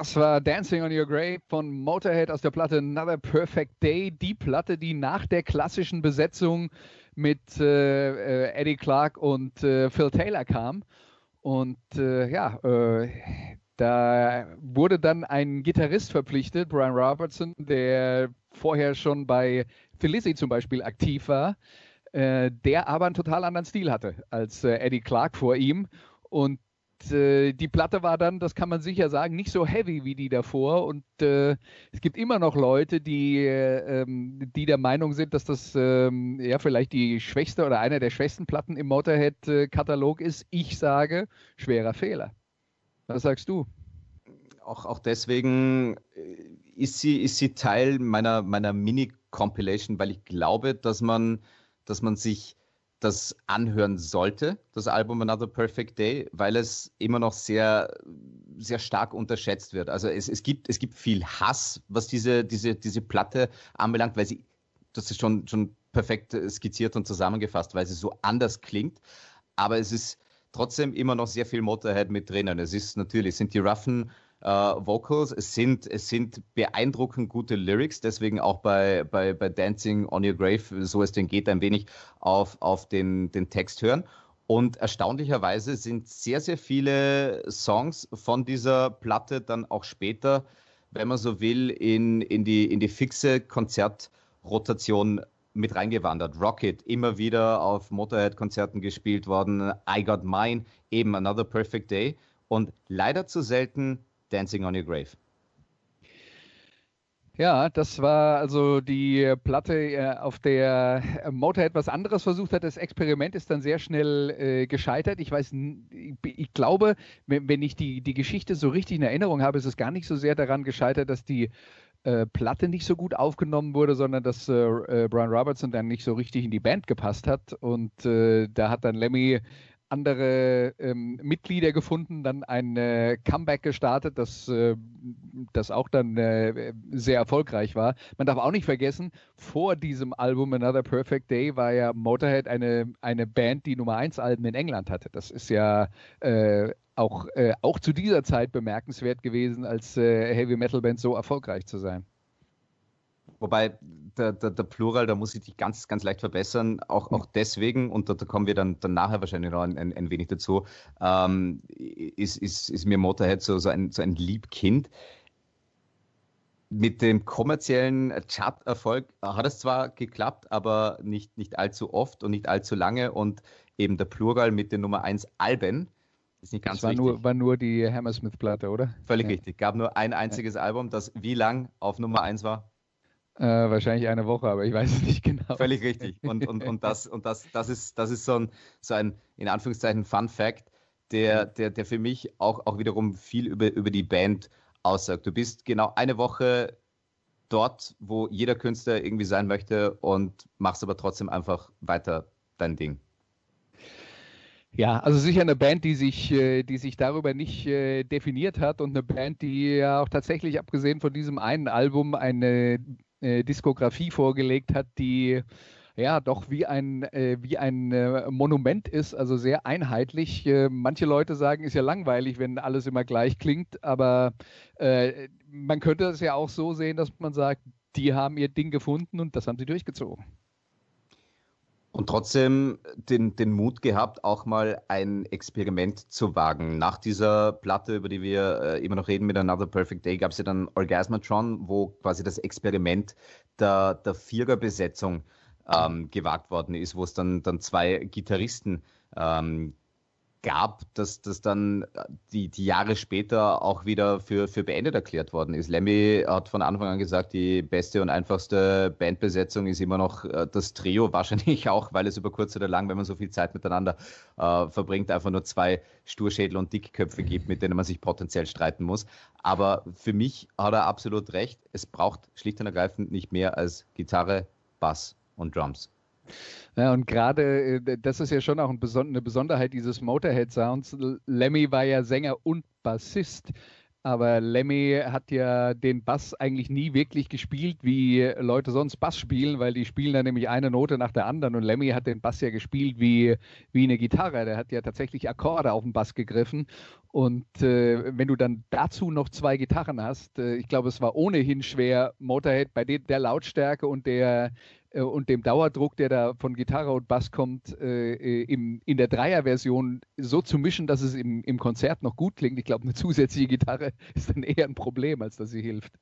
Speaker 3: Das war Dancing on Your Grave von Motorhead aus der Platte Another Perfect Day. Die Platte, die nach der klassischen Besetzung mit äh, äh Eddie Clark und äh, Phil Taylor kam. Und äh, ja, äh, da wurde dann ein Gitarrist verpflichtet, Brian Robertson, der vorher schon bei Felicity zum Beispiel aktiv war, äh, der aber einen total anderen Stil hatte als Eddie Clark vor ihm. Und äh, die Platte war dann, das kann man sicher sagen, nicht so heavy wie die davor. Und äh, es gibt immer noch Leute, die, äh, die der Meinung sind, dass das ähm, ja vielleicht die schwächste oder eine der schwächsten Platten im Motorhead-Katalog ist. Ich sage, schwerer Fehler. Was sagst du?
Speaker 4: Auch, auch deswegen äh, ist sie, ist sie Teil meiner, meiner Mini-Compilation, weil ich glaube, dass man, dass man sich das anhören sollte, das Album Another Perfect Day, weil es immer noch sehr, sehr stark unterschätzt wird. Also es, es, gibt, es gibt viel Hass, was diese, diese, diese Platte anbelangt, weil sie, das ist schon, schon perfekt skizziert und zusammengefasst, weil sie so anders klingt. Aber es ist trotzdem immer noch sehr viel Motorhead mit drinnen. Es ist natürlich, sind die roughen äh, Vocals. Es sind, es sind beeindruckend gute Lyrics, deswegen auch bei, bei, bei Dancing on Your Grave, so es denn geht, ein wenig auf, auf den, den Text hören. Und erstaunlicherweise sind sehr, sehr viele Songs von dieser Platte dann auch später, wenn man so will, in, in, die, in die fixe Konzertrotation mit reingewandert. Rocket immer wieder auf Motorhead-Konzerten gespielt worden. I Got Mine, eben Another Perfect Day. Und leider zu selten Dancing on Your Grave.
Speaker 3: Ja, das war also die Platte, äh, auf der Motorhead was anderes versucht hat. Das Experiment ist dann sehr schnell äh, gescheitert. Ich weiß, ich, glaube, wenn, ich die, die Geschichte so richtig in Erinnerung habe, ist es gar nicht so sehr daran gescheitert, dass die äh, Platte nicht so gut aufgenommen wurde, sondern dass äh, äh Brian Robertson dann nicht so richtig in die Band gepasst hat. Und äh, da hat dann Lemmy andere ähm, Mitglieder gefunden, dann ein äh, Comeback gestartet, das, äh, das auch dann äh, sehr erfolgreich war. Man darf auch nicht vergessen, vor diesem Album Another Perfect Day war ja Motorhead eine, eine Band, die Nummer 1 Alben in England hatte. Das ist ja äh, auch, äh, auch zu dieser Zeit bemerkenswert gewesen, als äh, Heavy Metal Band so erfolgreich zu sein.
Speaker 4: Wobei der, der, der, Plural, da muss ich dich ganz, ganz leicht verbessern, auch, auch deswegen, und da, da kommen wir dann, dann nachher wahrscheinlich noch ein, ein, ein wenig dazu, ähm, ist, ist, ist mir Motorhead so, so, ein, so ein Liebkind. Mit dem kommerziellen Chart-Erfolg hat es zwar geklappt, aber nicht, nicht allzu oft und nicht allzu lange. Und eben der Plural mit den Nummer 1 Alben ist nicht ganz
Speaker 3: das war richtig. Nur, war nur die Hammersmith-Platte, oder?
Speaker 4: Völlig ja. richtig. Gab nur ein einziges ja. Album, das wie lang auf Nummer 1 war?
Speaker 3: Äh, wahrscheinlich eine Woche, aber ich weiß es nicht genau.
Speaker 4: Völlig richtig. Und, und, und, das, und das, das, ist, das ist so ein, so ein, in Anführungszeichen, Fun Fact, der, der, der für mich auch, auch wiederum viel über, über die Band aussagt. Du bist genau eine Woche dort, wo jeder Künstler irgendwie sein möchte und machst aber trotzdem einfach weiter dein Ding.
Speaker 3: Ja, also sicher eine Band, die sich, äh, die sich darüber nicht äh, definiert hat und eine Band, die ja auch tatsächlich abgesehen von diesem einen Album eine äh, Diskografie vorgelegt hat, die ja doch wie ein, äh, wie ein äh, Monument ist, also sehr einheitlich. Äh, manche Leute sagen, ist ja langweilig, wenn alles immer gleich klingt, aber äh, man könnte es ja auch so sehen, dass man sagt, die haben ihr Ding gefunden und das haben sie durchgezogen.
Speaker 4: Und trotzdem den, den Mut gehabt, auch mal ein Experiment zu wagen. Nach dieser Platte, über die wir äh, immer noch reden mit Another Perfect Day, gab es ja dann Orgasmatron, wo quasi das Experiment der, der Viererbesetzung ähm, gewagt worden ist, wo es dann, dann zwei Gitarristen ähm, gab, dass das dann äh, die, die Jahre später auch wieder für, für beendet erklärt worden ist. Lemmy hat von Anfang an gesagt, die beste und einfachste Bandbesetzung ist immer noch äh, das Trio, wahrscheinlich auch, weil es über kurz oder lang, wenn man so viel Zeit miteinander äh, verbringt, einfach nur zwei Sturschädel und Dickköpfe gibt, mit denen man sich potenziell streiten muss. Aber für mich hat er absolut recht, es braucht schlicht und ergreifend nicht mehr als Gitarre, Bass und Drums.
Speaker 3: Ja, und gerade, äh, das ist ja schon auch eine Besonderheit dieses Motorhead-Sounds. Lemmy war ja Sänger und Bassist. Aber Lemmy hat ja den Bass eigentlich nie wirklich gespielt, wie Leute sonst Bass spielen, weil die spielen dann nämlich eine Note nach der anderen. Und Lemmy hat den Bass ja gespielt wie, wie eine Gitarre. Der hat ja tatsächlich Akkorde auf den Bass gegriffen. Und äh, wenn du dann dazu noch zwei Gitarren hast, äh, ich glaube, es war ohnehin schwer, Motorhead bei der Lautstärke und der und dem Dauerdruck, der da von Gitarre und Bass kommt, äh, äh, im, in der Dreierversion so zu mischen, dass es im, im Konzert noch gut klingt. Ich glaube, eine zusätzliche Gitarre ist dann eher ein Problem, als dass sie hilft.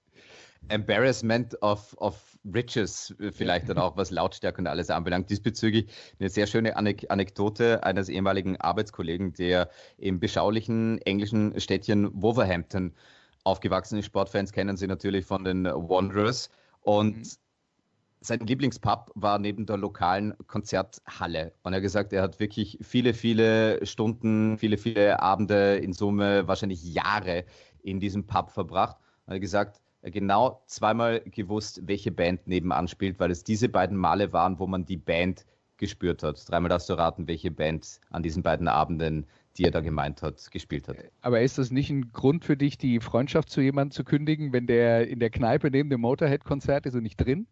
Speaker 4: Embarrassment of, of Riches, äh, vielleicht dann auch, was Lautstärke und alles anbelangt. Diesbezüglich eine sehr schöne Anekdote eines ehemaligen Arbeitskollegen, der im beschaulichen englischen Städtchen Wolverhampton aufgewachsen ist. Sportfans kennen sie natürlich von den Wanderers. Und mhm sein Lieblingspub war neben der lokalen Konzerthalle. Und er hat gesagt, er hat wirklich viele, viele Stunden, viele, viele Abende in Summe, wahrscheinlich Jahre in diesem Pub verbracht. Und er hat gesagt, er genau zweimal gewusst, welche Band nebenan spielt, weil es diese beiden Male waren, wo man die Band gespürt hat. Dreimal darfst du raten, welche Band an diesen beiden Abenden, die er da gemeint hat, gespielt hat.
Speaker 3: Aber ist das nicht ein Grund für dich, die Freundschaft zu jemandem zu kündigen, wenn der in der Kneipe neben dem Motorhead-Konzert ist und nicht drin?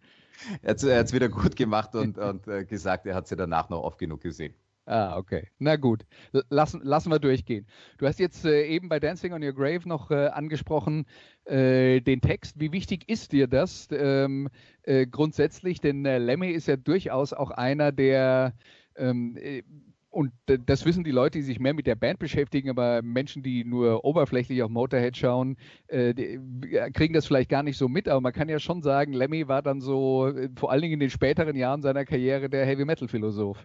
Speaker 4: Er hat es wieder gut gemacht und, und äh, gesagt, er hat sie danach noch oft genug gesehen.
Speaker 3: Ah, okay. Na gut. Lassen, lassen wir durchgehen. Du hast jetzt äh, eben bei Dancing on Your Grave noch äh, angesprochen, äh, den Text. Wie wichtig ist dir das ähm, äh, grundsätzlich? Denn äh, Lemmy ist ja durchaus auch einer, der ähm, äh, und das wissen die Leute, die sich mehr mit der Band beschäftigen, aber Menschen, die nur oberflächlich auf Motorhead schauen, äh, die, kriegen das vielleicht gar nicht so mit. Aber man kann ja schon sagen, Lemmy war dann so, äh, vor allen Dingen in den späteren Jahren seiner Karriere, der Heavy Metal-Philosoph.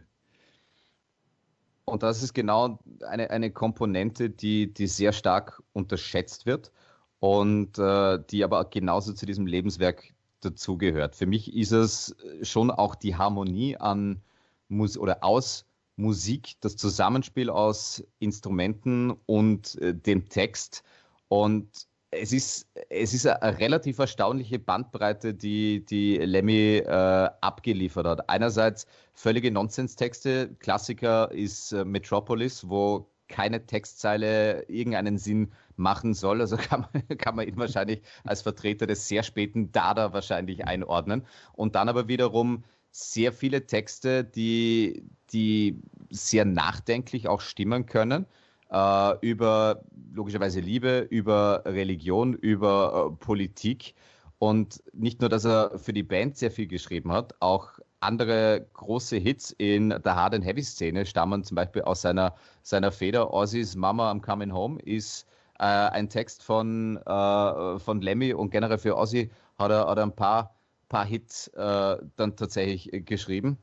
Speaker 4: Und das ist genau eine, eine Komponente, die, die sehr stark unterschätzt wird und äh, die aber genauso zu diesem Lebenswerk dazugehört. Für mich ist es schon auch die Harmonie an Mus oder aus Musik, das Zusammenspiel aus Instrumenten und äh, dem Text. Und es ist, es ist eine relativ erstaunliche Bandbreite, die, die Lemmy äh, abgeliefert hat. Einerseits völlige Nonsens-Texte. Klassiker ist äh, Metropolis, wo keine Textzeile irgendeinen Sinn machen soll. Also kann man, kann man ihn wahrscheinlich als Vertreter des sehr späten Dada wahrscheinlich einordnen. Und dann aber wiederum sehr viele Texte, die, die sehr nachdenklich auch stimmen können. Äh, über logischerweise Liebe, über Religion, über äh, Politik. Und nicht nur, dass er für die Band sehr viel geschrieben hat, auch andere große Hits in der Hard and Heavy Szene stammen zum Beispiel aus seiner, seiner Feder. Ozzy's Mama I'm Coming Home ist äh, ein Text von, äh, von Lemmy und generell für Ozzy hat er, hat er ein paar paar Hits äh, dann tatsächlich äh, geschrieben.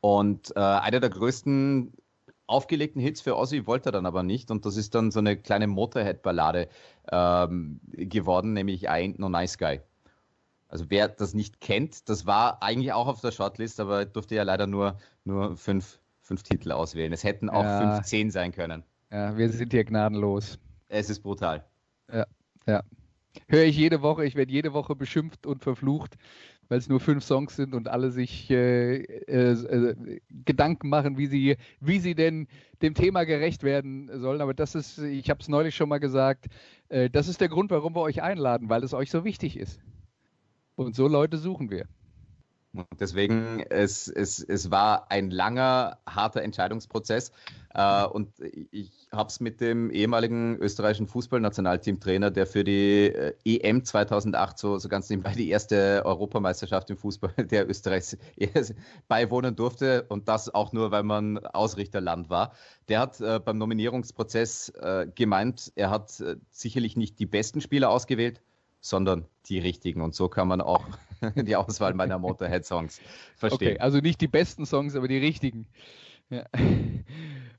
Speaker 4: Und äh, einer der größten aufgelegten Hits für Ozzy wollte er dann aber nicht. Und das ist dann so eine kleine Motorhead-Ballade ähm, geworden, nämlich I Ain't No Nice Guy. Also wer das nicht kennt, das war eigentlich auch auf der Shortlist, aber durfte ja leider nur, nur fünf, fünf Titel auswählen. Es hätten auch ja. 15 sein können.
Speaker 3: Ja, wir sind hier gnadenlos.
Speaker 4: Es ist brutal.
Speaker 3: Ja, ja. Höre ich jede Woche, ich werde jede Woche beschimpft und verflucht weil es nur fünf Songs sind und alle sich äh, äh, äh, Gedanken machen, wie sie, wie sie denn dem Thema gerecht werden sollen. Aber das ist, ich habe es neulich schon mal gesagt, äh, das ist der Grund, warum wir euch einladen, weil es euch so wichtig ist. Und so Leute suchen wir.
Speaker 4: Deswegen, es, es, es war ein langer, harter Entscheidungsprozess. Äh, und ich habe es mit dem ehemaligen österreichischen Fußballnationalteamtrainer, der für die äh, EM 2008 so, so ganz nebenbei die erste Europameisterschaft im Fußball der Österreichs beiwohnen durfte. Und das auch nur, weil man Ausrichterland war. Der hat äh, beim Nominierungsprozess äh, gemeint, er hat äh, sicherlich nicht die besten Spieler ausgewählt, sondern die richtigen. Und so kann man auch die Auswahl meiner Motorhead-Songs verstehen. Okay,
Speaker 3: also nicht die besten Songs, aber die richtigen. Ja.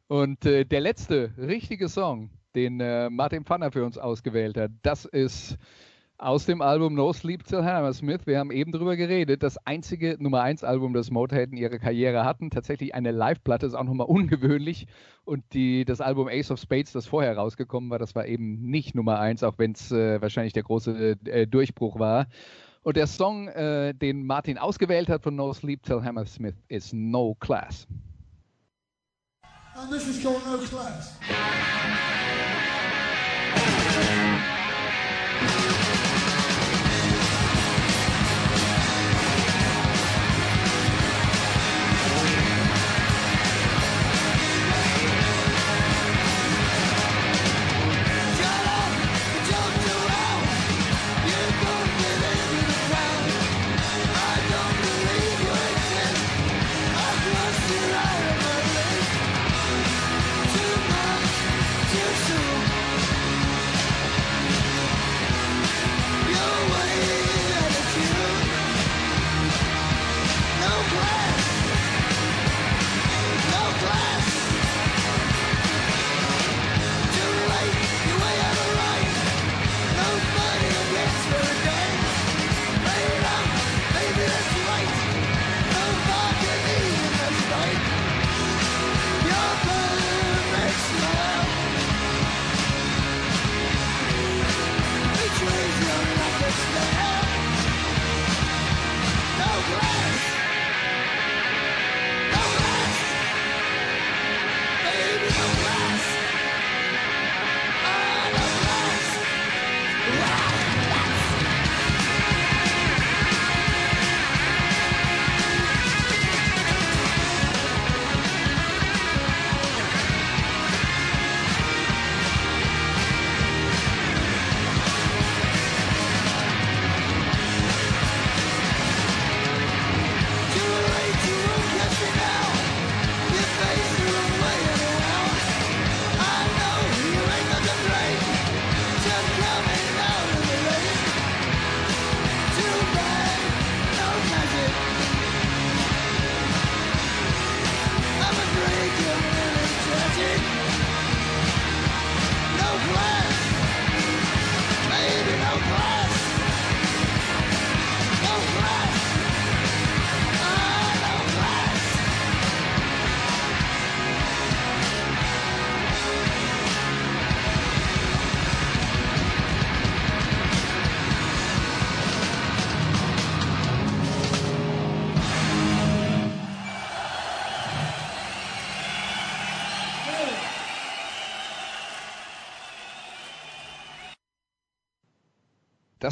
Speaker 3: Und äh, der letzte richtige Song, den äh, Martin Pfanner für uns ausgewählt hat, das ist aus dem Album No Sleep Till Hammersmith. Wir haben eben drüber geredet. Das einzige Nummer 1 Album, das Motorhead in ihrer Karriere hatten. Tatsächlich eine Live-Platte, ist auch nochmal ungewöhnlich. Und die, das Album Ace of Spades, das vorher rausgekommen war, das war eben nicht Nummer 1, auch wenn es äh, wahrscheinlich der große äh, Durchbruch war. Und der Song, äh, den Martin ausgewählt hat von No Sleep Till Hammersmith, ist No Class. And this is called No Class.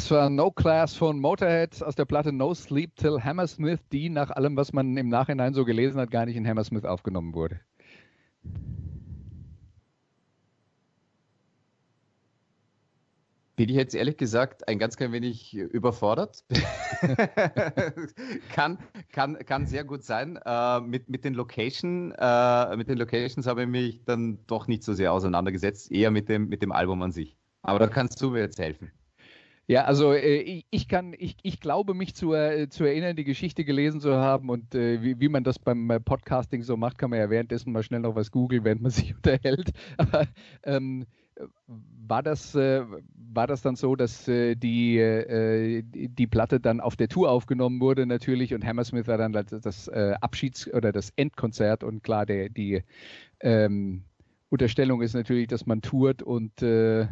Speaker 3: Das war No Class von Motorhead aus der Platte No Sleep Till Hammersmith, die nach allem, was man im Nachhinein so gelesen hat, gar nicht in Hammersmith aufgenommen wurde.
Speaker 4: Bin ich jetzt ehrlich gesagt ein ganz klein wenig überfordert. kann, kann, kann sehr gut sein. Äh, mit, mit, den Location, äh, mit den Locations habe ich mich dann doch nicht so sehr auseinandergesetzt, eher mit dem, mit dem Album an sich. Aber da kannst du mir jetzt helfen.
Speaker 3: Ja, also äh, ich, kann, ich, ich glaube mich zu, äh, zu erinnern, die Geschichte gelesen zu haben und äh, wie, wie man das beim äh, Podcasting so macht, kann man ja währenddessen mal schnell noch was googeln, während man sich unterhält. Aber ähm, war das, äh, war das dann so, dass äh, die, äh, die Platte dann auf der Tour aufgenommen wurde natürlich und Hammersmith war dann das äh, Abschieds- oder das Endkonzert und klar, der, die ähm, Unterstellung ist natürlich, dass man tourt und äh,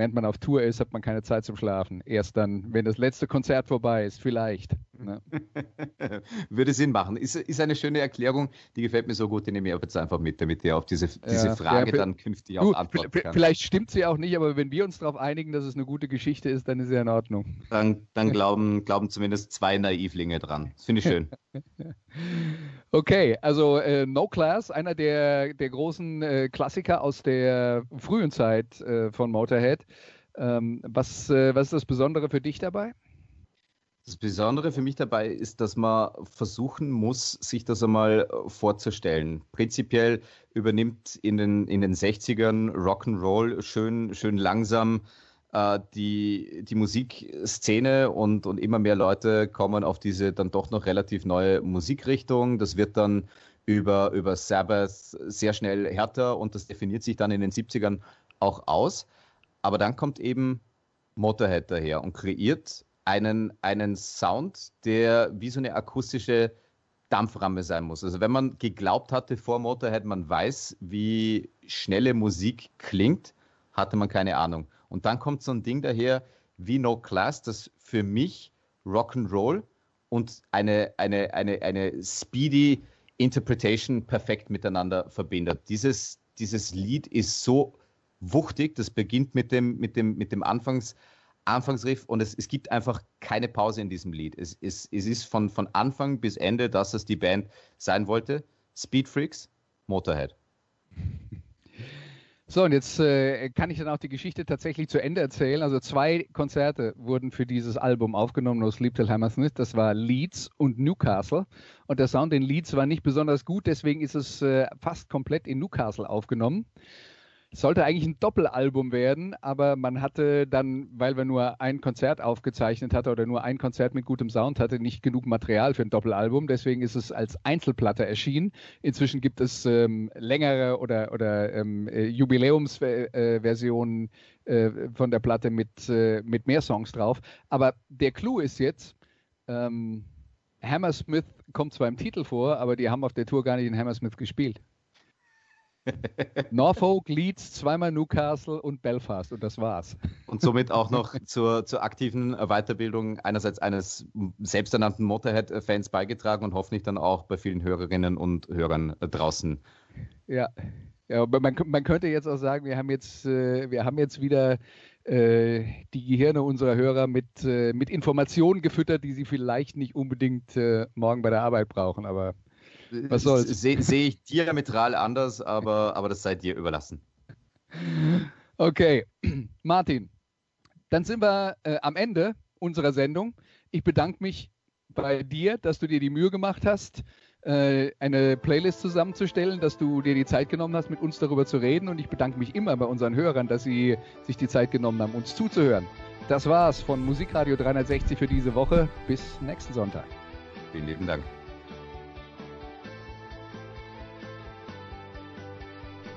Speaker 3: während man auf Tour ist, hat man keine Zeit zum Schlafen. Erst dann, wenn das letzte Konzert vorbei ist, vielleicht. Ne?
Speaker 4: Würde Sinn machen. Ist, ist eine schöne Erklärung, die gefällt mir so gut, die nehme ich jetzt einfach mit, damit ihr auf diese, diese ja, Frage ja, dann künftig auch antworten
Speaker 3: kann. Vielleicht stimmt sie auch nicht, aber wenn wir uns darauf einigen, dass es eine gute Geschichte ist, dann ist sie in Ordnung.
Speaker 4: Dann, dann glauben, glauben zumindest zwei Naivlinge dran. Das finde ich schön.
Speaker 3: okay, also äh, No Class, einer der, der großen äh, Klassiker aus der frühen Zeit äh, von Motorhead. Ähm, was, äh, was ist das Besondere für dich dabei?
Speaker 4: Das Besondere für mich dabei ist, dass man versuchen muss, sich das einmal äh, vorzustellen. Prinzipiell übernimmt in den, in den 60ern Rock'n'Roll schön, schön langsam die, die Musikszene und, und immer mehr Leute kommen auf diese dann doch noch relativ neue Musikrichtung. Das wird dann über, über Sabbath sehr schnell härter und das definiert sich dann in den 70ern auch aus. Aber dann kommt eben Motorhead daher und kreiert einen, einen Sound, der wie so eine akustische Dampframme sein muss. Also wenn man geglaubt hatte vor Motorhead, man weiß, wie schnelle Musik klingt, hatte man keine Ahnung. Und dann kommt so ein Ding daher wie No Class, das für mich Rock'n'Roll und eine, eine, eine, eine speedy Interpretation perfekt miteinander verbindet. Dieses, dieses Lied ist so wuchtig, das beginnt mit dem, mit dem, mit dem Anfangs, Anfangsriff und es, es gibt einfach keine Pause in diesem Lied. Es, es, es ist von, von Anfang bis Ende, dass es die Band sein wollte. Speed Freaks, Motorhead.
Speaker 3: So, und jetzt äh, kann ich dann auch die Geschichte tatsächlich zu Ende erzählen. Also zwei Konzerte wurden für dieses Album aufgenommen, No Sleep Till Hammersmith. Das war Leeds und Newcastle. Und der Sound in Leeds war nicht besonders gut, deswegen ist es äh, fast komplett in Newcastle aufgenommen. Sollte eigentlich ein Doppelalbum werden, aber man hatte dann, weil wir nur ein Konzert aufgezeichnet hatten oder nur ein Konzert mit gutem Sound hatte, nicht genug Material für ein Doppelalbum. Deswegen ist es als Einzelplatte erschienen. Inzwischen gibt es ähm, längere oder, oder ähm, äh, Jubiläumsversionen äh, von der Platte mit, äh, mit mehr Songs drauf. Aber der Clou ist jetzt, ähm, Hammersmith kommt zwar im Titel vor, aber die haben auf der Tour gar nicht in Hammersmith gespielt. Norfolk, Leeds, zweimal Newcastle und Belfast und das war's.
Speaker 4: Und somit auch noch zur, zur aktiven Weiterbildung einerseits eines selbsternannten Motorhead-Fans beigetragen und hoffentlich dann auch bei vielen Hörerinnen und Hörern draußen.
Speaker 3: Ja, ja man, man könnte jetzt auch sagen, wir haben jetzt, äh, wir haben jetzt wieder äh, die Gehirne unserer Hörer mit, äh, mit Informationen gefüttert, die sie vielleicht nicht unbedingt morgen bei der Arbeit brauchen, aber
Speaker 4: was soll's? Sehe seh ich diametral anders, aber, aber das sei dir überlassen.
Speaker 3: Okay, Martin, dann sind wir äh, am Ende unserer Sendung. Ich bedanke mich bei dir, dass du dir die Mühe gemacht hast, äh, eine Playlist zusammenzustellen, dass du dir die Zeit genommen hast, mit uns darüber zu reden. Und ich bedanke mich immer bei unseren Hörern, dass sie sich die Zeit genommen haben, uns zuzuhören. Das war's von Musikradio 360 für diese Woche. Bis nächsten Sonntag.
Speaker 4: Vielen lieben Dank.